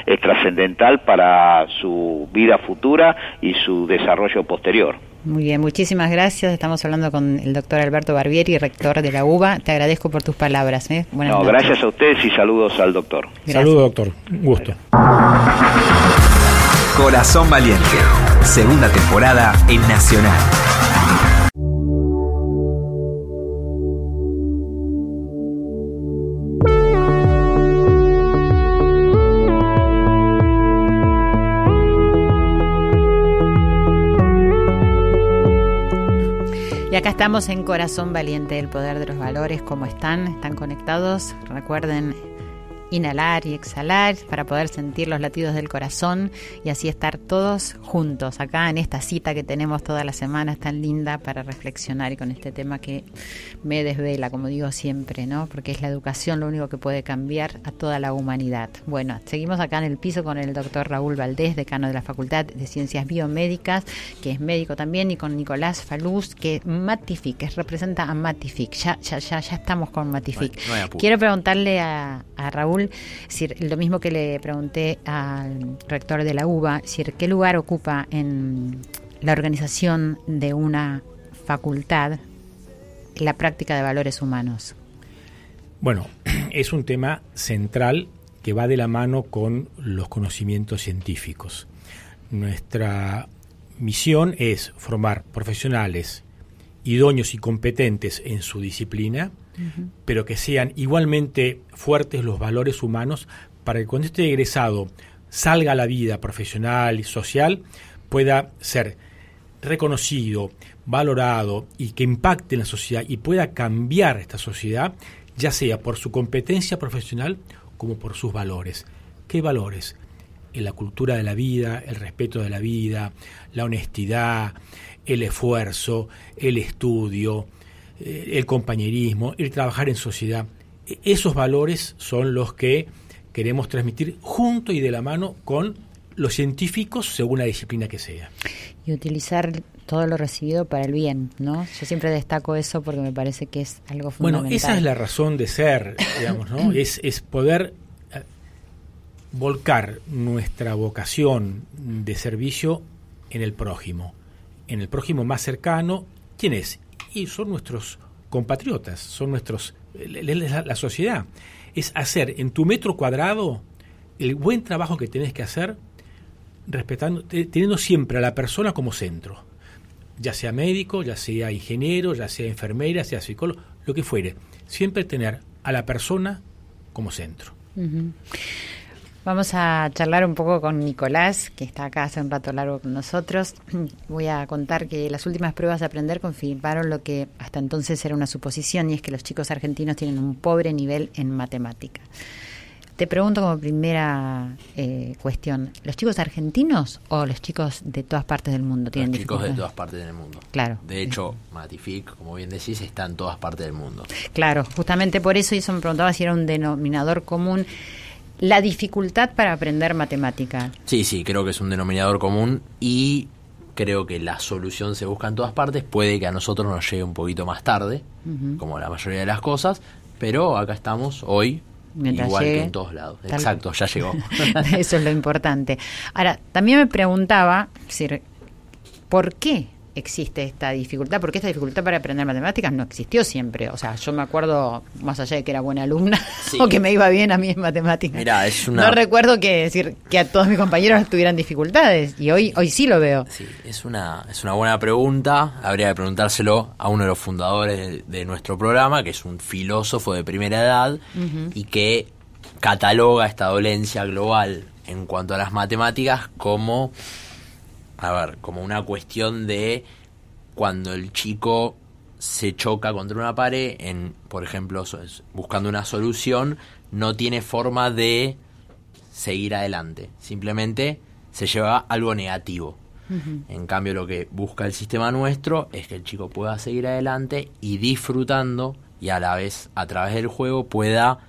es trascendental para su vida futura y su desarrollo posterior. Muy bien, muchísimas gracias. Estamos hablando con el doctor Alberto Barbieri, rector de la UBA. Te agradezco por tus palabras. ¿eh? no, gracias a ustedes y saludos al doctor. Saludos, doctor. Un gusto. Corazón Valiente, segunda temporada en Nacional. Estamos en Corazón Valiente, el poder de los valores. ¿Cómo están? ¿Están conectados? Recuerden inhalar y exhalar para poder sentir los latidos del corazón y así estar todos juntos acá en esta cita que tenemos todas las semanas tan linda para reflexionar y con este tema que me desvela, como digo siempre, ¿no? Porque es la educación lo único que puede cambiar a toda la humanidad. Bueno, seguimos acá en el piso con el doctor Raúl Valdés, decano de la Facultad de Ciencias Biomédicas, que es médico también, y con Nicolás Faluz, que Matific, que representa a Matific. Ya, ya, ya, ya estamos con Matific. Quiero preguntarle a, a Raúl lo mismo que le pregunté al rector de la UBA, ¿qué lugar ocupa en la organización de una facultad la práctica de valores humanos? Bueno, *clears throat* es un tema central que va de la mano con los conocimientos científicos. Nuestra misión es formar profesionales idóneos y competentes en su disciplina, pero que sean igualmente fuertes los valores humanos para que cuando este egresado salga a la vida profesional y social pueda ser reconocido, valorado y que impacte en la sociedad y pueda cambiar esta sociedad, ya sea por su competencia profesional como por sus valores. ¿Qué valores? En la cultura de la vida, el respeto de la vida, la honestidad, el esfuerzo, el estudio, eh, el compañerismo, el trabajar en sociedad. E, esos valores son los que queremos transmitir junto y de la mano con los científicos según la disciplina que sea. Y utilizar todo lo recibido para el bien, ¿no? Yo siempre destaco eso porque me parece que es algo fundamental. Bueno, esa es la razón de ser, *coughs* digamos, ¿no? es, es poder eh, volcar nuestra vocación de servicio en el prójimo, en el prójimo más cercano. ¿Quién es? Y son nuestros compatriotas, son nuestros, la, la sociedad. Es hacer en tu metro cuadrado el buen trabajo que tienes que hacer, respetando, teniendo siempre a la persona como centro, ya sea médico, ya sea ingeniero, ya sea enfermera, sea psicólogo, lo que fuere. Siempre tener a la persona como centro. Vamos a charlar un poco con Nicolás, que está acá hace un rato largo con nosotros. *clears throat* Voy a contar que las últimas pruebas de aprender confirmaron lo que hasta entonces era una suposición, y es que los chicos argentinos tienen un pobre nivel en matemática. Te pregunto como primera eh, cuestión, ¿los chicos argentinos o los chicos de todas partes del mundo tienen Los chicos de todas partes del mundo. Claro. De hecho, Matific, como bien decís, está en todas partes del mundo. Claro, justamente por eso, y eso me preguntaba si era un denominador común la dificultad para aprender matemática. Sí, sí, creo que es un denominador común y creo que la solución se busca en todas partes. Puede que a nosotros nos llegue un poquito más tarde, como la mayoría de las cosas, pero acá estamos hoy. igual que en todos lados. Exacto, ya llegó. *laughs* Eso es lo importante. Ahora, también me preguntaba, ¿por qué existe esta dificultad, porque esta dificultad para aprender matemáticas no existió siempre. O sea, yo me acuerdo, más allá de que era buena alumna, *laughs* o que me iba bien a mí en matemáticas. Mira, es una... No recuerdo que decir que a todos mis compañeros tuvieran dificultades, y hoy, hoy sí lo veo. Sí, es una, es una buena pregunta. Habría que preguntárselo a uno de los fundadores de, nuestro programa, que es un filósofo de primera edad, y que cataloga esta dolencia global en cuanto a las matemáticas como a ver, como una cuestión de cuando el chico se choca contra una pared, en, por ejemplo, buscando una solución, no tiene forma de seguir adelante. Simplemente se lleva algo negativo. En cambio, lo que busca el sistema nuestro es que el chico pueda seguir adelante y disfrutando y a la vez a través del juego pueda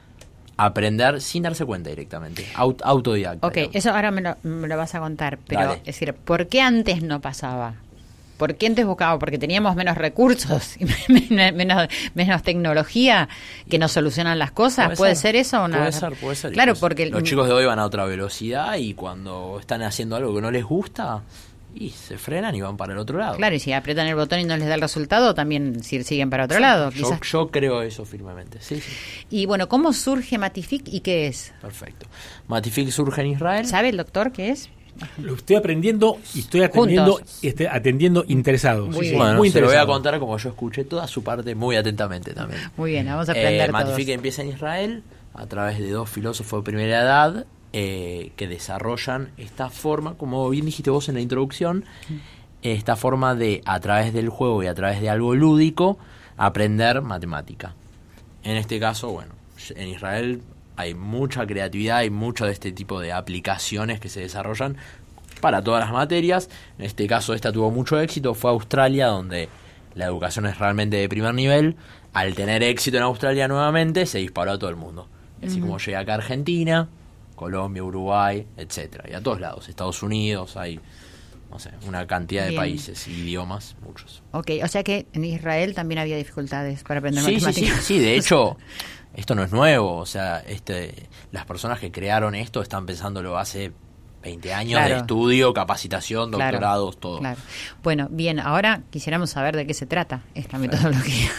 aprender sin darse cuenta directamente, autodidacta. Ok, eso ahora me lo, vas a contar, pero es decir, ¿por qué antes no pasaba? ¿Por qué antes buscaba? Porque teníamos menos recursos, *laughs* menos, menos tecnología que nos solucionan las cosas. ¿Puede, ser. eso o no? Puede ser, puede ser. Claro, porque los chicos de hoy van a otra velocidad y cuando están haciendo algo que no les gusta, y se frenan y van para el otro lado. Claro, y si aprietan el botón y no les da el resultado, también siguen para otro lado. Yo, yo, creo eso firmemente, sí, Y bueno, ¿cómo surge Matific y qué es? Perfecto. Matific surge en Israel. ¿Sabe el doctor qué es? Lo estoy aprendiendo y estoy atendiendo, estoy atendiendo interesados. Muy bien. Bueno, se lo voy a contar como yo escuché toda su parte muy atentamente también. Muy bien, vamos a aprender eh, Matific empieza en Israel a través de dos filósofos de primera edad eh, que desarrollan esta forma, como bien dijiste vos en la introducción, esta forma de, a través del juego y a través de algo lúdico, aprender matemática. En este caso, bueno, en Israel hay mucha creatividad, hay mucho de este tipo de aplicaciones que se desarrollan para todas las materias. En este caso, esta tuvo mucho éxito, fue Australia, donde la educación es realmente de primer nivel. Al tener éxito en Australia nuevamente, se disparó a todo el mundo. Así como llega acá a Argentina, Colombia, Uruguay, etcétera, y a todos lados, Estados Unidos, hay no sé, una cantidad de países y idiomas, muchos. Ok, o sea que en Israel también había dificultades para aprender sí, matemáticas. Sí, sí, sí, de *laughs* hecho, esto no es nuevo, o sea, este, las personas que crearon esto están pensándolo hace 20 años de estudio, capacitación, doctorados, todo. Bueno, bien, ahora quisiéramos saber de qué se trata esta metodología.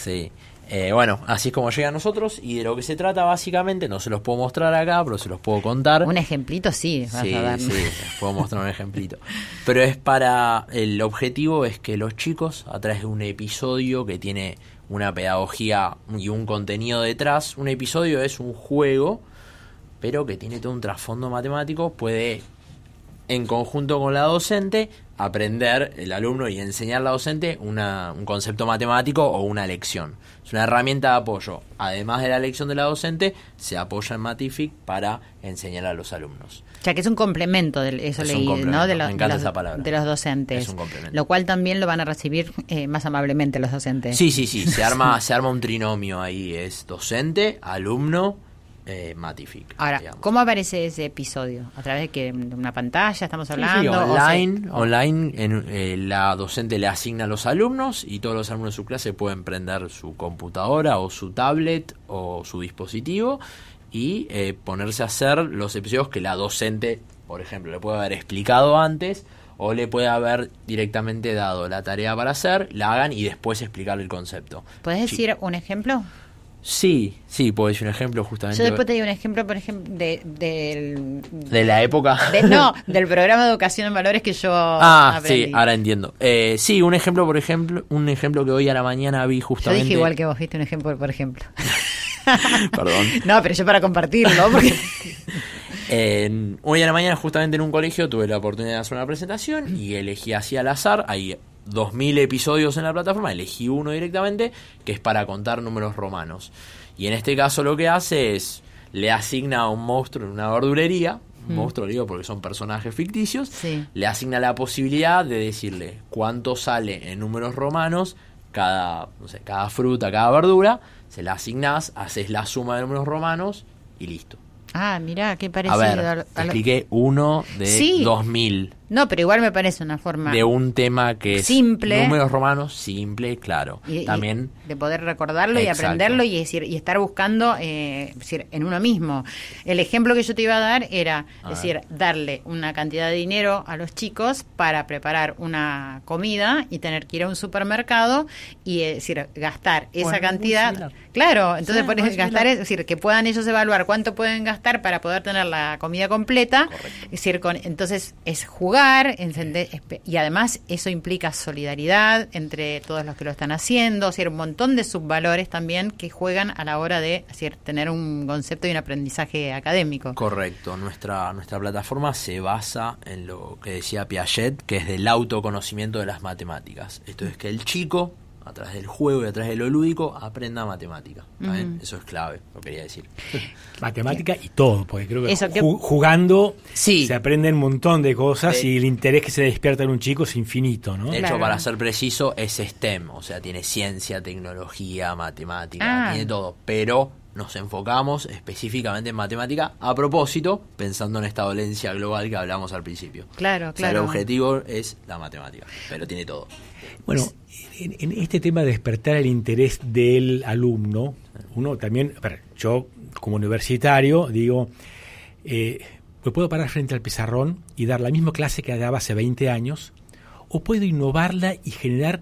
Sí. Eh, bueno, así es como llega a nosotros y de lo que se trata básicamente, no se los puedo mostrar acá, pero se los puedo contar. Un ejemplito sí, sí, sí, puedo mostrar un ejemplito. Pero es para, el objetivo es que los chicos, a través de un episodio que tiene una pedagogía y un contenido detrás, un episodio es un juego, pero que tiene todo un trasfondo matemático, puede en conjunto con la docente aprender el alumno y enseñar la docente una, un concepto matemático o una lección. Es una herramienta de apoyo. Además de la lección de la docente, se apoya en Matific para enseñar a los alumnos. O sea, que es un complemento, de, eso leí, ¿no? De, los, de los docentes. Lo cual también lo van a recibir eh, más amablemente los docentes. Sí, sí, sí. Se arma, se arma un trinomio ahí. Es docente, alumno eh, Matific. Ahora, ¿cómo aparece ese episodio? ¿A través de, que, una pantalla estamos hablando? online, online en, eh, la docente le asigna a los alumnos y todos los alumnos de su clase pueden prender su computadora o su tablet o su dispositivo y eh, ponerse a hacer los episodios que la docente, por ejemplo, le puede haber explicado antes o le puede haber directamente dado la tarea para hacer, la hagan y después explicar el concepto. ¿Puedes decir un ejemplo? Sí, sí, puedo decir un ejemplo justamente. Yo después te digo un ejemplo, por ejemplo, de, de la época. no, del programa de educación en valores que yo Ah, sí, ahora entiendo. Eh, sí, un ejemplo, por ejemplo, un ejemplo que hoy a la mañana vi justamente. Yo dije igual que vos viste un ejemplo, por ejemplo. *laughs* Perdón. No, pero yo para compartirlo, porque... *laughs* hoy a la mañana justamente en un colegio tuve la oportunidad de hacer una presentación y elegí así al azar, hay 2.000 episodios en la plataforma, elegí uno directamente, que es para contar números romanos. Y en este caso lo que hace es, le asigna a un monstruo en una verdulería, mm. monstruo digo porque son personajes ficticios, le asigna la posibilidad de decirle cuánto sale en números romanos cada, no sé, cada fruta, cada verdura, se la asignás, haces la suma de números romanos y listo. Ah, mirá, qué parecido. A ver, expliqué uno de 2000. No, pero igual me parece una forma... De un tema que es... Simple. Números romanos, simple, claro. También... de poder recordarlo y aprenderlo y, decir, y estar buscando eh, decir, en uno mismo. El ejemplo que yo te iba a dar era, decir, darle una cantidad de dinero a los chicos para preparar una comida y tener que ir a un supermercado y eh, decir, gastar esa cantidad... Claro, entonces sí, gastar, es decir, que puedan ellos evaluar cuánto pueden gastar para poder tener la comida completa. Es decir, con, entonces es jugar y además eso implica solidaridad entre todos los que lo están haciendo, o un montón de subvalores también que juegan a la hora de tener un concepto y un aprendizaje académico. Correcto, nuestra, nuestra plataforma se basa en lo que decía Piaget, que es del autoconocimiento de las matemáticas. Esto es que el chico a través del juego y a través de lo lúdico, aprenda matemática. Eso es clave, lo quería decir. *laughs* Matemática y todo, porque creo que, jugando se aprende un montón de cosas y el interés que se despierta en un chico es infinito, ¿no? De hecho, para ser preciso, es STEM, o sea, tiene ciencia, tecnología, matemática, ah. tiene todo, pero nos enfocamos específicamente en matemática a propósito, pensando en esta dolencia global que hablamos al principio. Claro, claro. el objetivo es la matemática, pero tiene todo. Bueno, en, este tema de despertar el interés del alumno, uno también, yo como universitario digo, eh, me puedo parar frente al pizarrón y dar la misma clase que daba hace 20 años, o puedo innovarla y generar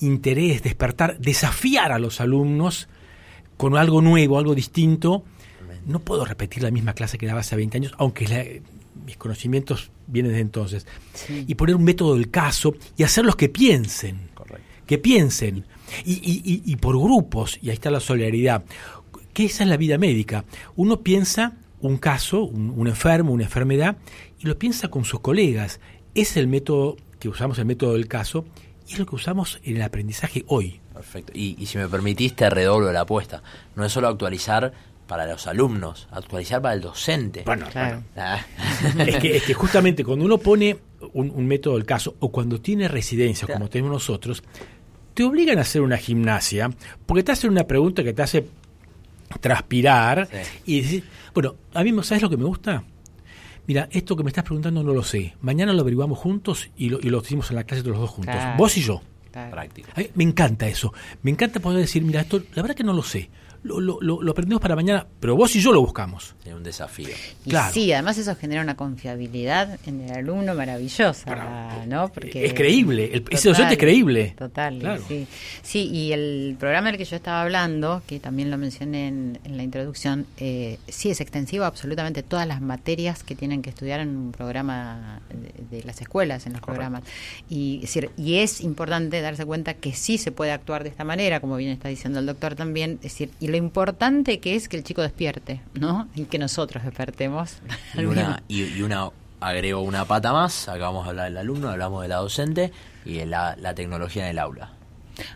interés, despertar, desafiar a los alumnos con algo nuevo, algo distinto. No puedo repetir la misma clase que daba hace 20 años, aunque mis conocimientos vienen de entonces. Y poner un método del caso y hacerlos que piensen que piensen, y, por grupos, y ahí está la solidaridad, que esa es la vida médica. Uno piensa un caso, un, enfermo, una enfermedad, y lo piensa con sus colegas. Es el método que usamos, el método del caso, y es lo que usamos en el aprendizaje hoy. Perfecto. Y, si me permitiste, redoblo la apuesta. No es solo actualizar para los alumnos, actualizar para el docente. Bueno, claro. Ah. es, que, justamente cuando uno pone un, método del caso o cuando tiene residencia, como tenemos nosotros, te obligan a hacer una gimnasia porque te hacen una pregunta que te hace transpirar y decir, bueno, a mí, ¿sabes lo que me gusta? Mira, esto que me estás preguntando no lo sé. Mañana lo averiguamos juntos y lo, y lo decimos en la clase todos los dos juntos. Vos y yo. Práctico. me encanta eso. Me encanta poder decir, mira, esto la verdad que no lo sé lo, lo, lo, aprendemos para mañana, pero vos y yo lo buscamos. Es un desafío. claro. Sí, además eso genera una confiabilidad en el alumno maravillosa, ¿no? Porque es creíble, el, ese docente es creíble. Total, sí. Sí, y el programa del que yo estaba hablando, que también lo mencioné en, la introducción, eh, sí es extensivo a absolutamente todas las materias que tienen que estudiar en un programa de, las escuelas, en los programas. Y, es decir, y es importante darse cuenta que sí se puede actuar de esta manera, como bien está diciendo el doctor también, es decir, y lo importante que es que el chico despierte, ¿no? Y que nosotros despertemos. Y una, y, una agrego una pata más, acabamos de hablar del alumno, hablamos de la docente y de la, tecnología en el aula.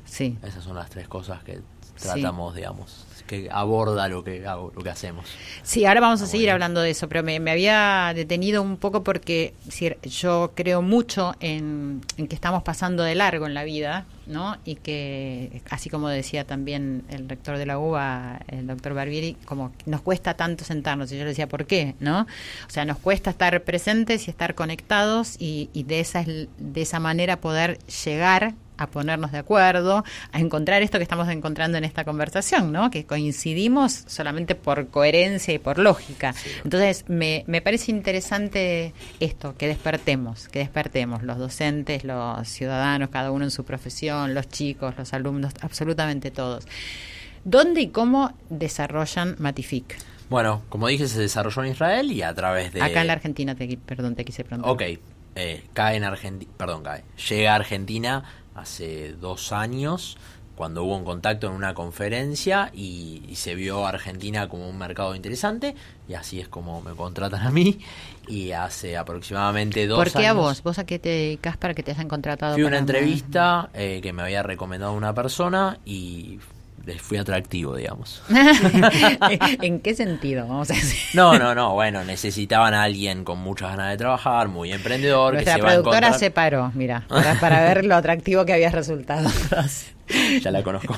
Sí. Esas son las tres cosas que tratamos, digamos que aborda lo que lo que hacemos. Sí, ahora vamos a seguir hablando de eso, pero me, había detenido un poco porque yo creo mucho en, que estamos pasando de largo en la vida, ¿no? Y que, así como decía también el rector de la UBA, el doctor Barbieri, como nos cuesta tanto sentarnos. Y yo le decía, ¿por qué? ¿No? O sea, nos cuesta estar presentes y estar conectados y, y de, esa, de esa manera poder llegar a ponernos de acuerdo, a encontrar esto que estamos encontrando en esta conversación, ¿no? Que coincidimos solamente por coherencia y por lógica. Entonces, me, me parece interesante esto, que despertemos, que despertemos los docentes, los ciudadanos, cada uno en su profesión, los chicos, los alumnos, absolutamente todos. ¿Dónde y cómo desarrollan Matific? Bueno, como dije, se desarrolló en Israel y a través de... Acá en la Argentina, te, perdón, te quise preguntar. Ok, eh, cae en Argentina, perdón, cae, llega a Argentina hace dos años cuando hubo un contacto en una conferencia y, se vio Argentina como un mercado interesante y así es como me contratan a mí y hace aproximadamente dos años. ¿Por qué a vos? ¿Vos a qué te dedicas para que te hayan contratado? Fui una entrevista eh, que me había recomendado una persona y fui atractivo, digamos. *laughs* ¿En qué sentido? Vamos a decir. No, no, no. Bueno, necesitaban a alguien con muchas ganas de trabajar, muy emprendedor. Nuestra productora se paró, mira, para, ver lo atractivo que había resultado. *laughs* ya la conozco.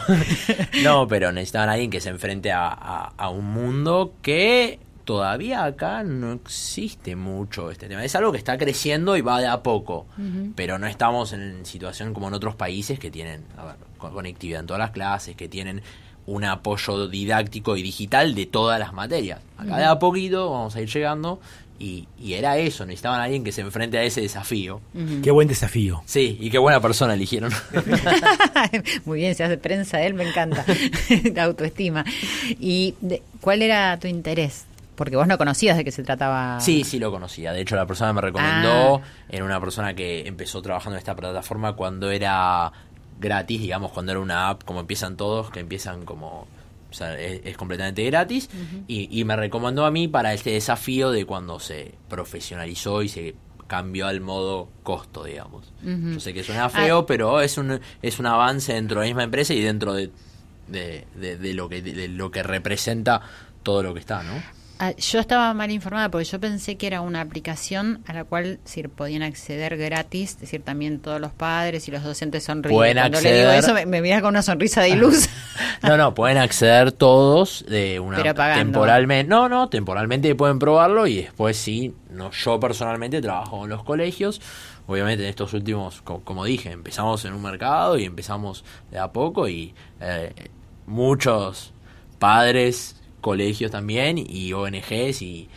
No, pero necesitaban a alguien que se enfrente a, a un mundo que todavía acá no existe mucho este tema. Es algo que está creciendo y va de a poco, pero no estamos en situación como en otros países que tienen conectividad en todas las clases, que tienen un apoyo didáctico y digital de todas las materias. Acá de a poquito vamos a ir llegando y, era eso, necesitaban a alguien que se enfrente a ese desafío. Qué buen desafío. Sí, y qué buena persona eligieron. *laughs* *laughs* Muy bien, se hace prensa él, me encanta. *laughs* La autoestima. ¿Y cuál era tu interés? Porque vos no conocías de qué se trataba. Sí, sí lo conocía. De hecho, la persona me recomendó. Ah. Era una persona que empezó trabajando en esta plataforma cuando era gratis, digamos, cuando era una app, como empiezan todos, que empiezan como. O sea, es, completamente gratis. y, me recomendó a mí para este desafío de cuando se profesionalizó y se cambió al modo costo, digamos. Yo sé que suena feo, ah. pero es un, es un avance dentro de la misma empresa y dentro de, de, de, lo que, de lo que representa todo lo que está, ¿no? Ah, yo estaba mal informada porque yo pensé que era una aplicación a la cual podían acceder gratis, es decir, también todos los padres y los docentes sonríen. Pueden Cuando le digo eso me, mira con una sonrisa de ilus. *laughs* no, no, pueden acceder todos de una temporalmente. No, no, temporalmente pueden probarlo y después sí, no yo personalmente trabajo en los colegios. Obviamente en estos últimos, como, dije, empezamos en un mercado y empezamos de a poco y eh, muchos padres colegios también y ONGs y,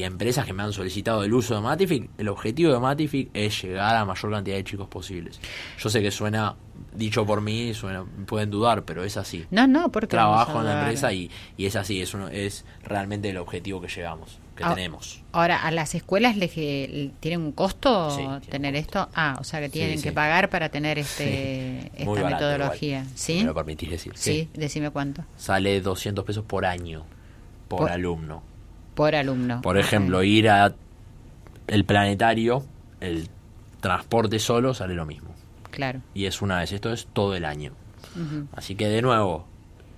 empresas que me han solicitado el uso de Matific, el objetivo de Matific es llegar a la mayor cantidad de chicos posibles. Yo sé que suena, dicho por mí, suena, pueden dudar, pero es así. No, no, porque trabajo en la empresa y, y es así, es, uno, es realmente el objetivo que llegamos que ah, tenemos. Ahora, ¿a las escuelas les tienen un costo tener esto? Ah, o sea que tienen que pagar para tener este esta metodología. ¿Sí? me lo permitís decir. Sí, decime cuánto. Sale 200 pesos por año, por, alumno. Por alumno. Por ejemplo, ir a el planetario, el transporte solo sale lo mismo. Claro. Y es una vez, esto es todo el año. Así que de nuevo,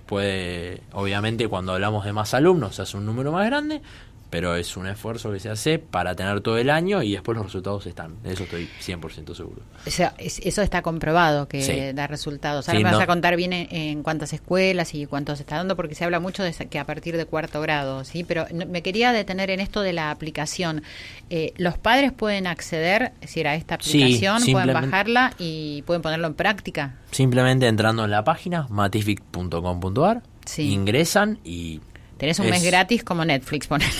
puede, obviamente cuando hablamos de más alumnos se hace un número más grande, pero es un esfuerzo que se hace para tener todo el año y después los resultados están. De eso estoy 100% seguro. O sea, eso está comprobado que da resultados. Ahora me vas a contar bien en, cuántas escuelas y cuántos está dando, porque se habla mucho de que a partir de cuarto grado, ¿sí? Pero me quería detener en esto de la aplicación. Eh, ¿Los padres pueden acceder decir, a esta aplicación, pueden bajarla y pueden ponerlo en práctica? Simplemente entrando en la página matific.com.ar, ingresan y *laughs* Tenés un mes gratis como Netflix, ponele.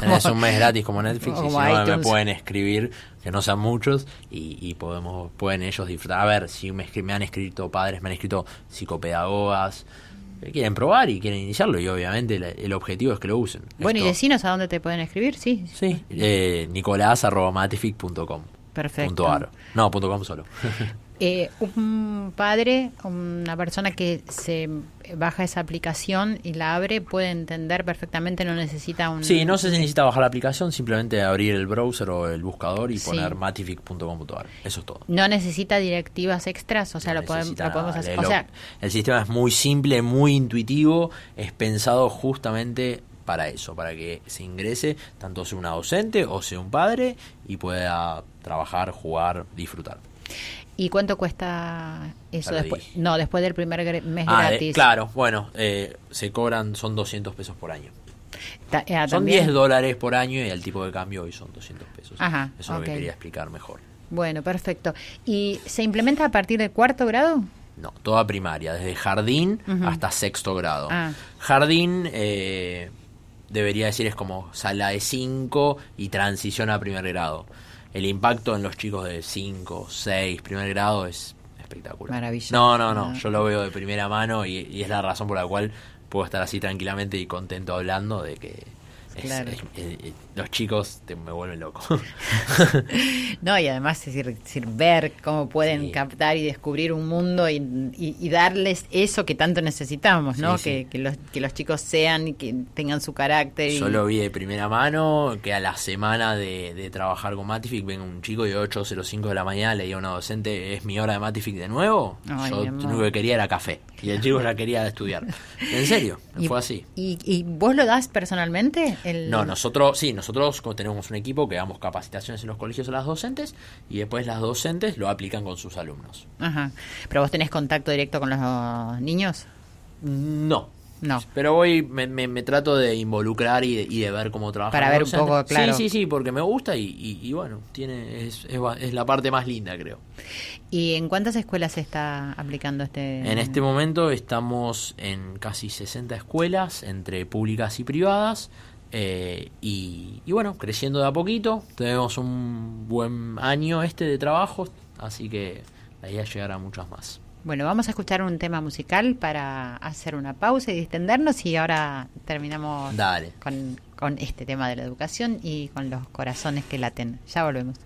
Tenés un mes gratis como Netflix y si no me pueden escribir, que no sean muchos, y, podemos pueden ellos disfrutar. A ver, si me, me han escrito padres, me han escrito psicopedagogas, quieren probar y quieren iniciarlo, y obviamente el, objetivo es que lo usen. Bueno, y decinos a dónde te pueden escribir, sí. Sí, eh, nicolás.matific.com. Perfecto. No, punto .com solo. *laughs* Eh, un padre, una persona que se baja esa aplicación y la abre, puede entender perfectamente, no necesita un... Sí, no se necesita bajar la aplicación, simplemente abrir el browser o el buscador y poner matific.com.ar. Eso es todo. No necesita directivas extras, o sea, lo, podemos, hacer. o sea, el sistema es muy simple, muy intuitivo, es pensado justamente para eso, para que se ingrese tanto sea una docente o sea un padre y pueda trabajar, jugar, disfrutar. ¿Y cuánto cuesta eso después? No, después del primer mes ah, gratis. claro, bueno, eh, se cobran, son 200 pesos por año. Eh, son 10 dólares por año y el tipo de cambio hoy son 200 pesos. Ajá, eso es lo que quería explicar mejor. Bueno, perfecto. ¿Y se implementa a partir del cuarto grado? No, toda primaria, desde jardín hasta sexto grado. Ah. Jardín, eh, debería decir, es como sala de 5 y transición a primer grado el impacto en los chicos de 5, 6, primer grado es espectacular. Maravilloso. No, no, no, yo lo veo de primera mano y, es la razón por la cual puedo estar así tranquilamente y contento hablando de que los chicos me vuelven loco. *laughs* no, y además es decir, ver cómo pueden captar y descubrir un mundo y, darles eso que tanto necesitamos, ¿no? que, los, que los chicos sean y que tengan su carácter. Yo lo vi de primera mano, que a la semana de, trabajar con Matific venga un chico de 8.05 de la mañana, le diga a una docente, ¿es mi hora de Matific de nuevo? Yo lo único que quería era café. Y el chico la quería estudiar. *laughs* En serio, fue así. ¿Y, vos lo das personalmente? No, nosotros, sí, nosotros tenemos un equipo que damos capacitaciones en los colegios a las docentes y después las docentes lo aplican con sus alumnos. Ajá. ¿Pero vos tenés contacto directo con los niños? No, no. Pero voy, me, me, trato de involucrar y de, y de ver cómo trabaja. Para ver un poco, claro. Sí, sí, sí, porque me gusta y, y, bueno, tiene es, es, la parte más linda, creo. ¿Y en cuántas escuelas se está aplicando este...? En este momento estamos en casi 60 escuelas, entre públicas y privadas. Eh, y, y, bueno, creciendo de a poquito. Tenemos un buen año este de trabajo, así que la idea es llegar a muchas más. Bueno, vamos a escuchar un tema musical para hacer una pausa y distendernos y ahora terminamos Con, con este tema de la educación y con los corazones que laten. Ya volvemos.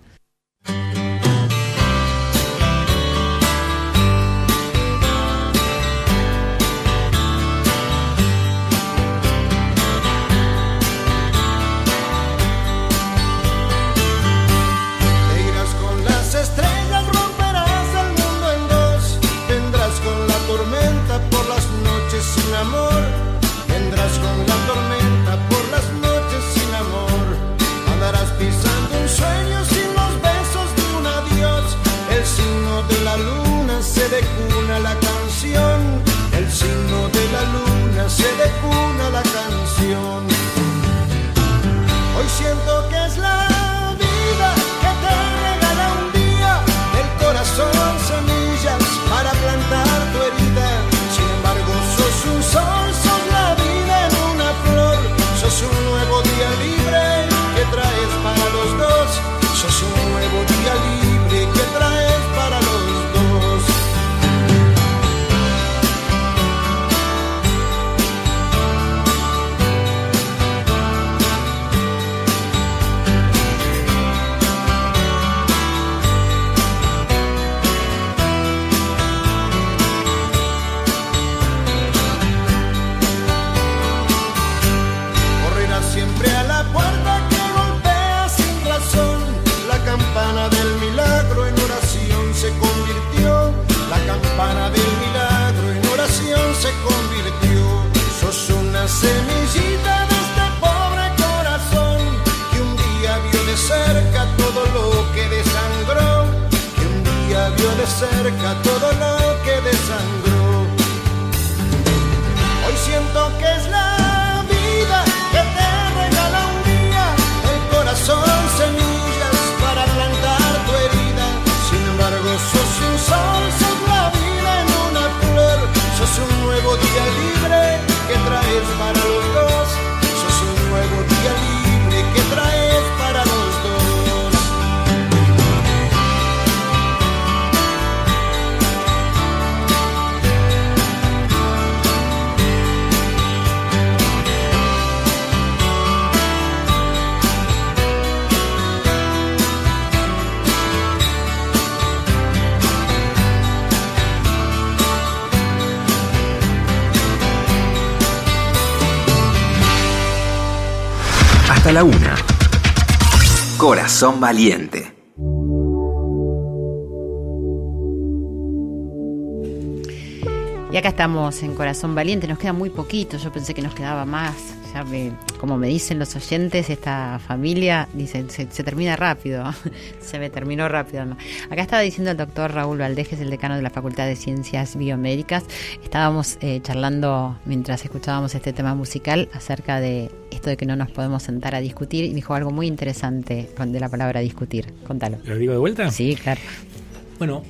Corazón valiente. Y acá estamos en Corazón Valiente, nos queda muy poquito, yo pensé que nos quedaba más, ya como me dicen los oyentes, esta familia, dicen, se, termina rápido, *laughs* se me terminó rápido. Acá estaba diciendo el doctor Raúl Valdés, que es el decano de la Facultad de Ciencias Biomédicas, estábamos eh, charlando mientras escuchábamos este tema musical acerca de esto de que no nos podemos sentar a discutir y dijo algo muy interesante de la palabra discutir. Contalo. ¿Lo digo de vuelta? Sí, claro. Bueno,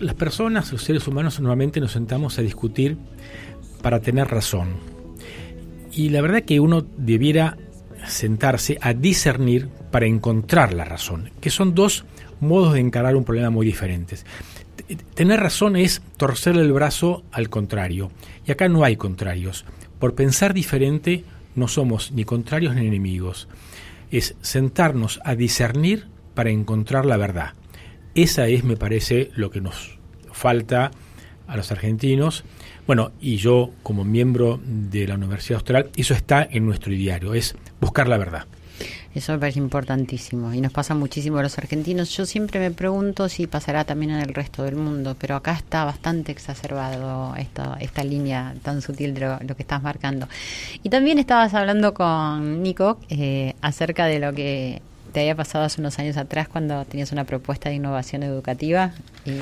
las personas, los seres humanos, normalmente nos sentamos a discutir para tener razón. Y la verdad que uno debiera sentarse a discernir para encontrar la razón, que son dos modos de encarar un problema muy diferentes. Tener razón es torcerle el brazo al contrario, y acá no hay contrarios. Por pensar diferente no somos ni contrarios ni enemigos. Es sentarnos a discernir para encontrar la verdad. Esa es, me parece, lo que nos falta a los argentinos. Bueno, y yo como miembro de la Universidad Austral, eso está en nuestro diario, es buscar la verdad. Eso me parece importantísimo y nos pasa muchísimo a los argentinos. Yo siempre me pregunto si pasará también en el resto del mundo, pero acá está bastante exacerbado esta, esta línea tan sutil de lo, que estás marcando. Y también estabas hablando con Nico eh, acerca de lo que te había pasado hace unos años atrás cuando tenías una propuesta de innovación educativa y,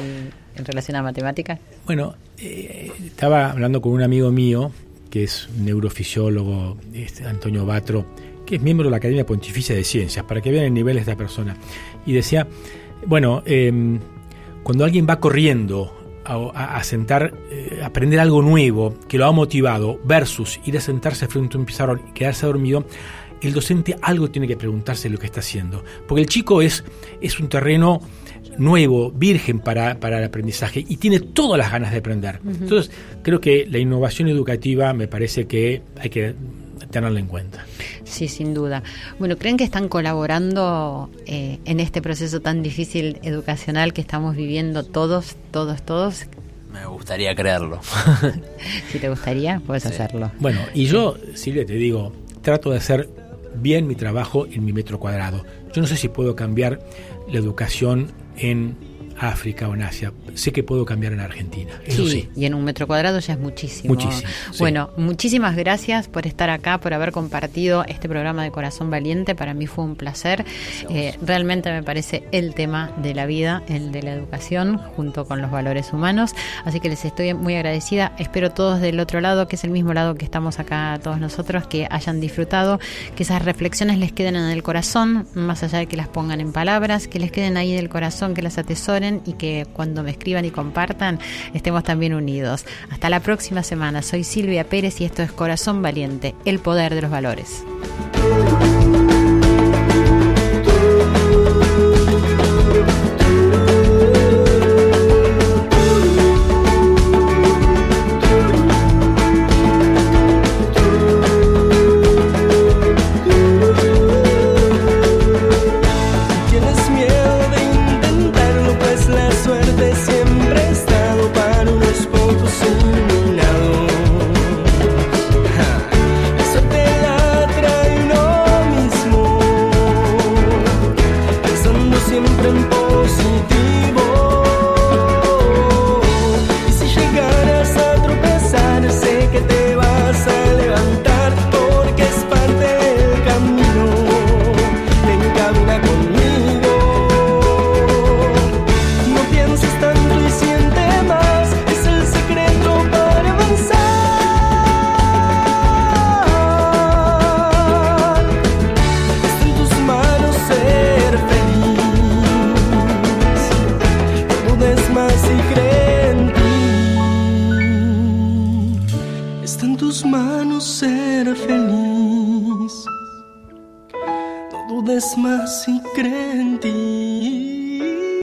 en relación a matemáticas? Bueno, eh, estaba hablando con un amigo mío que es neurofisiólogo, este, Antonio Batro, que es miembro de la Academia Pontificia de Ciencias, para que vean el nivel de esta persona. Y decía, bueno, em, cuando alguien va corriendo a, sentar, eh, aprender algo nuevo que lo ha motivado, versus ir a sentarse frente a un pizarrón y quedarse dormido, el docente algo tiene que preguntarse lo que está haciendo. Porque el chico es, es un terreno nuevo, virgen para, el aprendizaje y tiene todas las ganas de aprender. Entonces, creo que la innovación educativa me parece que hay que tenerla en cuenta. Sí, sin duda. Bueno, ¿creen que están colaborando eh, en este proceso tan difícil educacional que estamos viviendo todos, todos, todos? Me gustaría creerlo. *laughs* si te gustaría, puedes hacerlo. Bueno, y yo, Silvia, te digo, trato de hacer bien mi trabajo en mi metro cuadrado. Yo no sé si puedo cambiar la educación en África o en Asia. Sé que puedo cambiar en Argentina. Eso sí, y en un metro cuadrado ya es muchísimo. Muchísimo. Bueno, muchísimas gracias por estar acá, por haber compartido este programa de Corazón Valiente. Para mí fue un placer. Eh, realmente me parece el tema de la vida, el de la educación, junto con los valores humanos. Así que les estoy muy agradecida. Espero todos del otro lado, que es el mismo lado que estamos acá todos nosotros, que hayan disfrutado, que esas reflexiones les queden en el corazón, más allá de que las pongan en palabras, que les queden ahí en el corazón, que las atesoren y que cuando me escriban y compartan estemos también unidos. Hasta la próxima semana. Soy Silvia Pérez y esto es Corazón Valiente, el poder de los valores.